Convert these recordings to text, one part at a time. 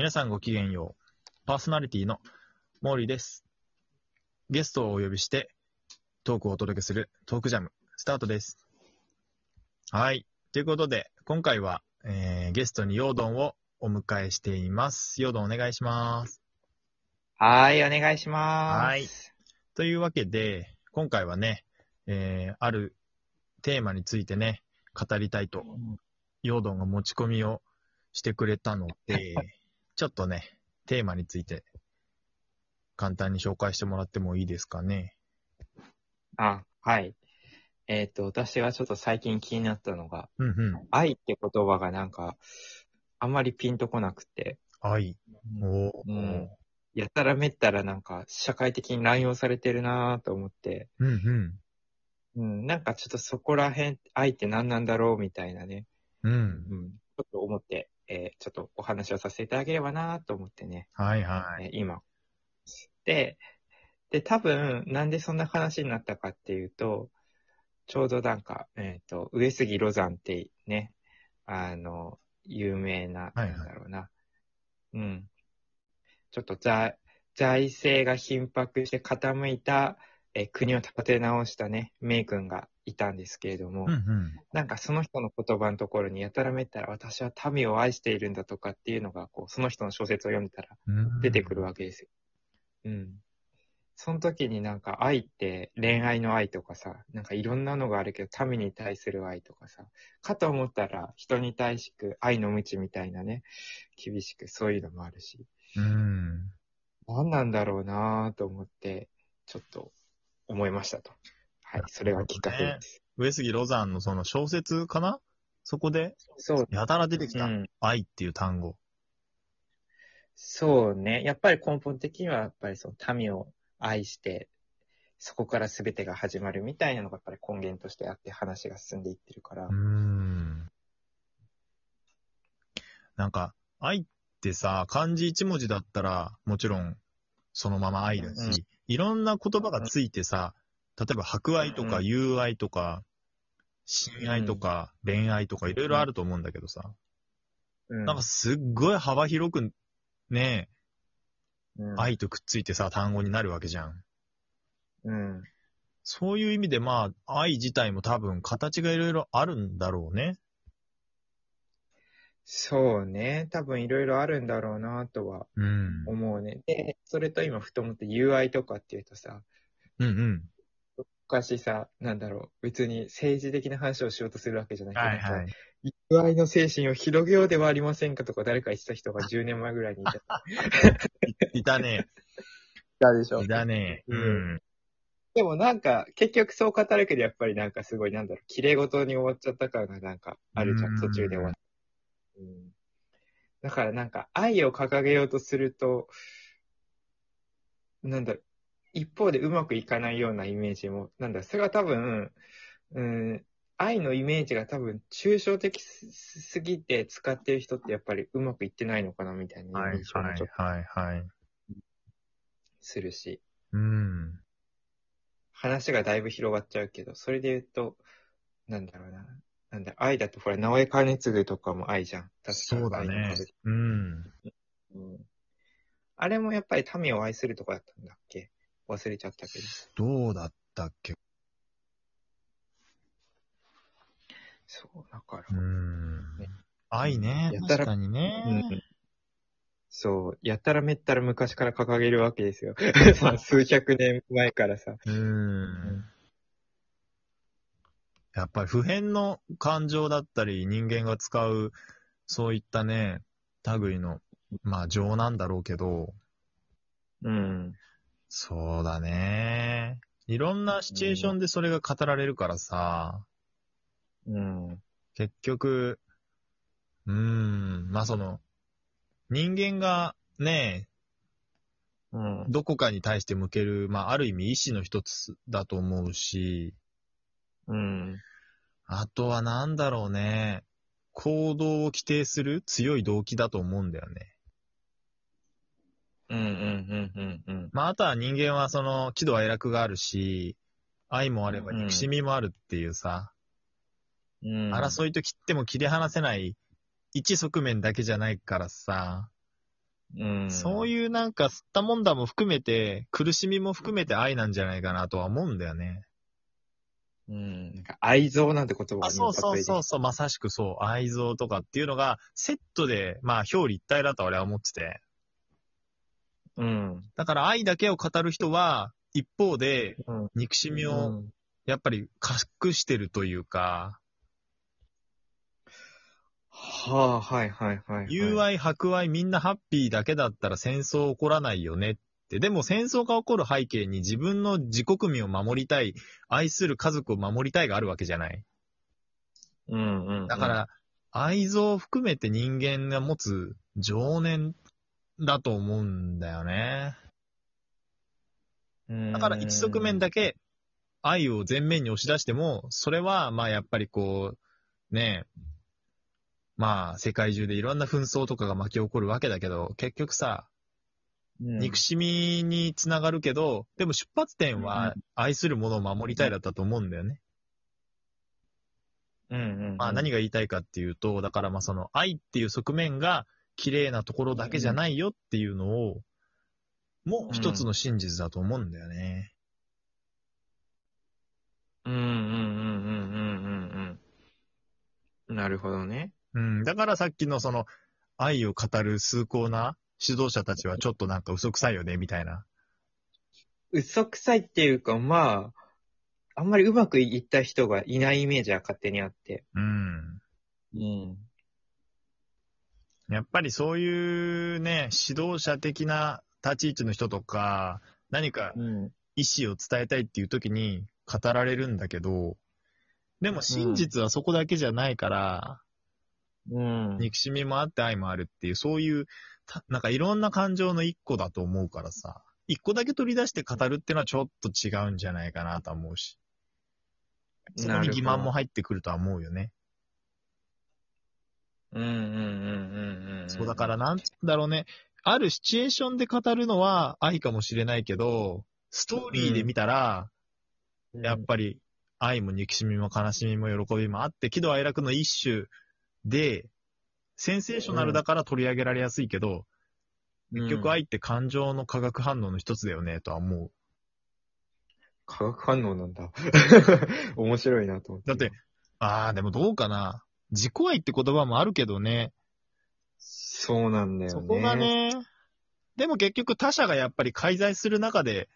皆さんごきげんよう。パーソナリティのモーリーです。ゲストをお呼びしてトークをお届けするトークジャムスタートです。はい。ということで、今回は、えーゲストにヨードンをお迎えしています。ヨードンお願いします。はい、お願いします。はいというわけで、今回はね、えーあるテーマについてね、語りたいと、ヨードンが持ち込みをしてくれたので、ちょっとね、テーマについて、簡単に紹介してもらってもいいですかね？あ、はい。えっ、と、私がちょっと最近気になったのが、うんうん。愛って言葉がなんか、あんまりピンとこなくて、愛。おーうんやたらめったらなんか、社会的に乱用されてるなぁと思って、うんうん。うん、なんかちょっとそこら辺、愛って何なんだろうみたいなね、うん。うん、ちょっと思って、えーちょっとお話をさせていただければなぁと思ってね、はいはい。えー今。で、で、多分、なんでそんな話になったかっていうと、ちょうどなんか、えっ、と、上杉ロザンってね、あの、有名な、はいはいなんだろうな。うん。ちょっと財財政が緊迫して傾いた、えー国を立て直したね、名君がいたんですけれども、うんうん。なんかその人の言葉のところにやたらめったら私は民を愛しているんだとかっていうのが、こう、その人の小説を読んでたらうん出てくるわけですよ。うん。その時になんか愛って恋愛の愛とかさ、なんかいろんなのがあるけど民に対する愛とかさ、かと思ったら人に対しく愛の無知みたいなね、厳しくそういうのもあるし、うん。何なんだろうなぁと思って、ちょっと思いましたと。はい、それがきっかけです。上杉ロザンのその小説かな？そこで、そう、やたら出てきた、うん。愛っていう単語。そうね。やっぱり根本的には、やっぱりその民を愛して、そこから全てが始まるみたいなのがやっぱり根源としてあって話が進んでいってるから。うん。なんか、愛ってさ、漢字一文字だったら、もちろん、そのまま愛だし、うんいろんな言葉がついてさ、例えば博愛とかうん友愛とか、親愛とか恋愛とかいろいろあると思うんだけどさ、うんなんかすっごい幅広くね、うん愛とくっついてさ、単語になるわけじゃん。うん。そういう意味でまあ、愛自体も多分形がいろいろあるんだろうね。そうね。多分いろいろあるんだろうなとはうん。思うね。で、それと今ふと思って友愛とかっていうとさ、うんうん。昔さ、なんだろう、別に政治的な話をしようとするわけじゃないけど、はいはい。友愛の精神を広げようではありませんかとか誰か言ってた人が10年前ぐらいにい た。いたね。たでしょいたね。うん。でもなんか、結局そう語るけど、やっぱりなんかすごい、なんだろう、綺麗事に終わっちゃった感がなんかあるじゃうんん、途中で終わっうん。だからなんか、愛を掲げようとすると、なんだろう、一方でうまくいかないようなイメージも、なんだそれは多分、うん、愛のイメージが多分、抽象的すすぎて使ってる人ってやっぱりうまくいってないのかな、みたいなはい印象もちょっとはいはい。するし。うん。話がだいぶ広がっちゃうけど、それで言うと、なんだろうな。なんだ、愛だと、ほら、直江兼次とかも愛じゃん。確かそうだね。うん。うん。あれもやっぱり民を愛するとこだったんだっけ？忘れちゃったけど。どうだったっけ？そう、だから。うんね。愛ね。やたら確かにうね。んそう、やったらめったら昔から掲げるわけですよ。数百年前からさ。うん。やっぱり普遍の感情だったり、人間が使う、そういったね、類の、まあ情なんだろうけど、うん。そうだね。いろんなシチュエーションでそれが語られるからさ、うん。結局、うーん、まあその、人間がね、うん。どこかに対して向ける、まあある意味意志の一つだと思うし、うん。あとはなんだろうね、行動を規定する強い動機だと思うんだよね。うん。うん。うん。うん。まああとは人間はその喜怒哀楽があるし、愛もあれば憎しみもあるっていうさ、うん。争いと切っても切り離せない一側面だけじゃないからさ、うん。そうう。いうなんか吸ったもんだも含めて、苦しみも含めて愛なんじゃないかなとは思うんだよね。うん。なんか愛憎なんて言葉があ、そうそうそうう。そう、まさしくそう、愛憎とかっていうのが、セットで、まあ、表裏一体だと俺は思ってて。うん。だから愛だけを語る人は、一方で、うん。憎しみを、うんやっぱり隠してるというか、はあ、はいはいはい、はい。友愛、博愛、みんなハッピーだけだったら戦争起こらないよねって。でも戦争が起こる背景に自分の自国民を守りたい、愛する家族を守りたいがあるわけじゃない。うんうんうん。だから、愛憎を含めて人間が持つ情念だと思うんだよね。うん、だから一側面だけ愛を前面に押し出しても、それはまあやっぱりこう、ねえ、まあ世界中でいろんな紛争とかが巻き起こるわけだけど、結局さ、うん、憎しみにつながるけど、でも出発点は愛するものを守りたいだったと思うんだよね。うんうんうん。まあ何が言いたいかっていうと、だからまあその愛っていう側面が綺麗なところだけじゃないよっていうのを、もう一つの真実だと思うんだよね。うんうんうんうんうんうんうん。なるほどね。うん。だからさっきのその愛を語る崇高な指導者たちはちょっとなんか嘘くさいよね、みたいな。嘘くさいっていうか、まあ、あんまりうまくいった人がいないイメージは勝手にあって。うん。うん。やっぱりそういうね、指導者的な立ち位置の人とか、何かうん。意思を伝えたいっていう時に語られるんだけど、でも真実はそこだけじゃないから、うん。憎しみもあって愛もあるっていう、そういう、たなんかいろんな感情の一個だと思うからさ、一個だけ取り出して語るっていうのはちょっと違うんじゃないかなとは思うし、そこに欺瞞も入ってくるとは思うよね。うんうんうんうんうん。そうだからなんつうんだろうね、あるシチュエーションで語るのは愛かもしれないけど、ストーリーで見たら、らやっぱり愛も憎しみも悲しみも喜びもあって、喜怒哀楽の一種で、センセーショナルだから取り上げられやすいけど、結局愛って感情の化学反応の一つだよね、とは思う。化学反応なんだ。面白いなと思って。だって、ああ、でもどうかな。自己愛って言葉もあるけどね。そうなんだよね。そこが。ね。でも結局他者がやっぱり介在する中で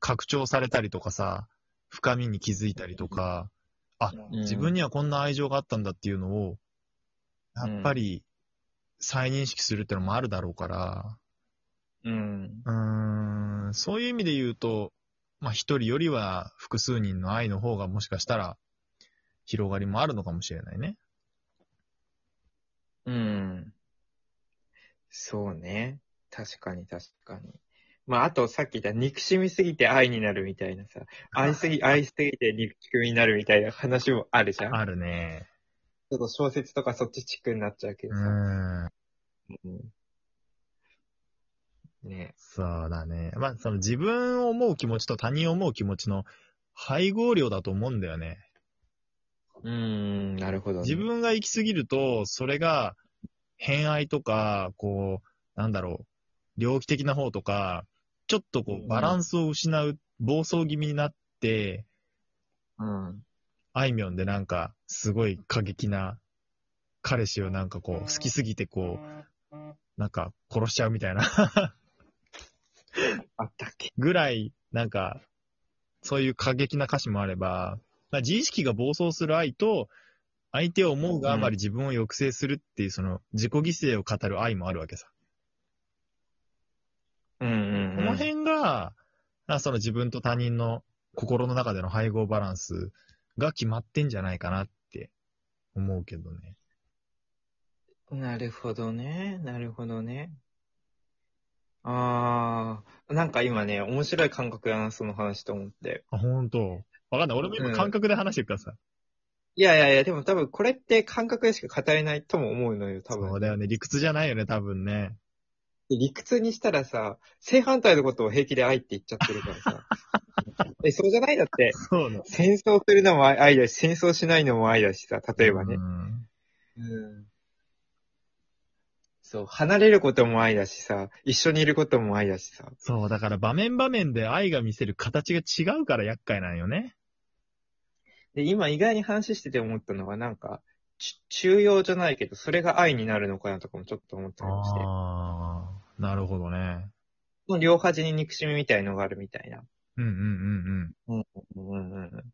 拡張されたりとかさ、深みに気づいたりとか、あ、自分に、にはこんな愛情があったんだっていうのを、やっぱり再認識するってのもあるだろうから、うん。うーん、そういう意味で言うと、まあ一人よりは複数人の愛の方がもしかしたら広がりもあるのかもしれないね。うん。そうね。確かに確かに。まあ、あとさっき言った憎しみすぎて愛になるみたいなさ、愛すぎ、愛しすぎて憎しみになるみたいな話もあるじゃん。あるね。ちょっと小説とかそっちチックになっちゃうけうどさ。うんねそうだね。まあ、その自分を思う気持ちと他人を思う気持ちの配合量だと思うんだよね。うーん、なるほど、ね。自分が行き過ぎると、それが偏愛とか、こう、なんだろう、猟奇的な方とか、ちょっとこうんう、バランスを失う、暴走気味になって、うん。あいみょんでなんか、すごい過激な彼氏をなんかこう、好きすぎてこう、なんか殺しちゃうみたいなあったっけ？ぐらい、なんか、そういう過激な歌詞もあれば、まあ自意識が暴走する愛と、相手を思うがあまり自分を抑制するっていう、その、自己犠牲を語る愛もあるわけさ。うんうん、うん。この辺が、あその自分と他人の心の中での配合バランスが決まってんじゃないかなって思うけどね。なるほどね。なるほどね。あー、なんか今ね、面白い感覚だな、その話と思って。あ、ほんと。わかんない。俺も今感覚で話してるからさ。いやいやいや、でも多分これって感覚でしか語れないとも思うのよ、多分。そうだよね。理屈じゃないよね、多分ね。理屈にしたらさ、正反対のことを平気で愛って言っちゃってるからさ。え、そうじゃないだって、そうだ。戦争するのも愛だし、戦争しないのも愛だしさ、例えばねう。んうん。そう、離れることも愛だしさ、一緒にいることも愛だしさ。そう、だから場面場面で愛が見せる形が違うから厄介なんよね。で、今意外に話してて思ったのは、なんか、ち中庸じゃないけど、それが愛になるのかなとかもちょっと思ったりもして。ああ、なるほどね。もう両端に憎しみみたいのがあるみたいな。うんうんうんうんうんうん。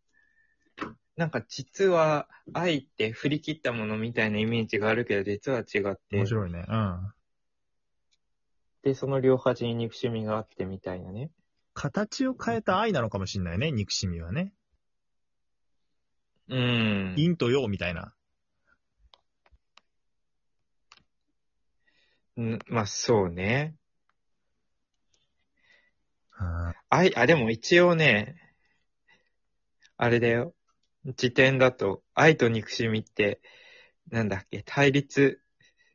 なんか実は愛って振り切ったものみたいなイメージがあるけど、実は違っうん。て面。白いね。うん。で、その両端に憎しみがあってみたいなね。形を変えた愛なのかもしんないね、憎しみはね。うん。陰と陽みたいな。うんまあそうね。うん愛、あ、でも一応ね、あれだよ。辞典だと、愛と憎しみって、なんだっけ、対立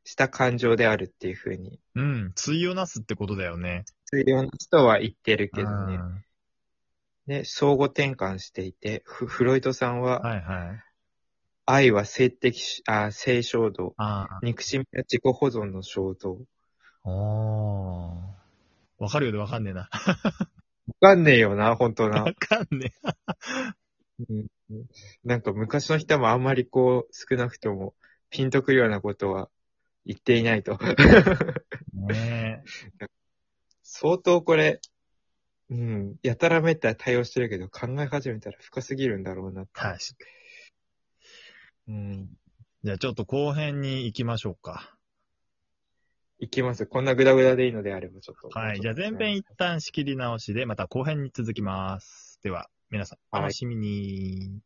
した感情であるっていう風に、うん、対をなすってことだよね。いろんな人は言ってるけどうね。相互転換していて、フフロイトさんは、はいはい。愛は性的し、あ、性衝動。あ憎しみは自己保存の衝動。あ。おー。わかるようでわかんねえな。わかんねえよな、本当なわ。かんねうんなんか昔の人もあんまりこう、少なくとも、ピンとくるようなことは言っていないと。え。ね 相当これ、うん、やたらめったら対応してるけど、考え始めたら深すぎるんだろうなって。確かうん。じゃあちょっと後編に行きましょうか。いきます。こんなグダグダでいいのであれば、ちょっと。はい。じゃあ前編一旦仕切り直しで、また後編に続きます。では、皆さん、お楽しみに。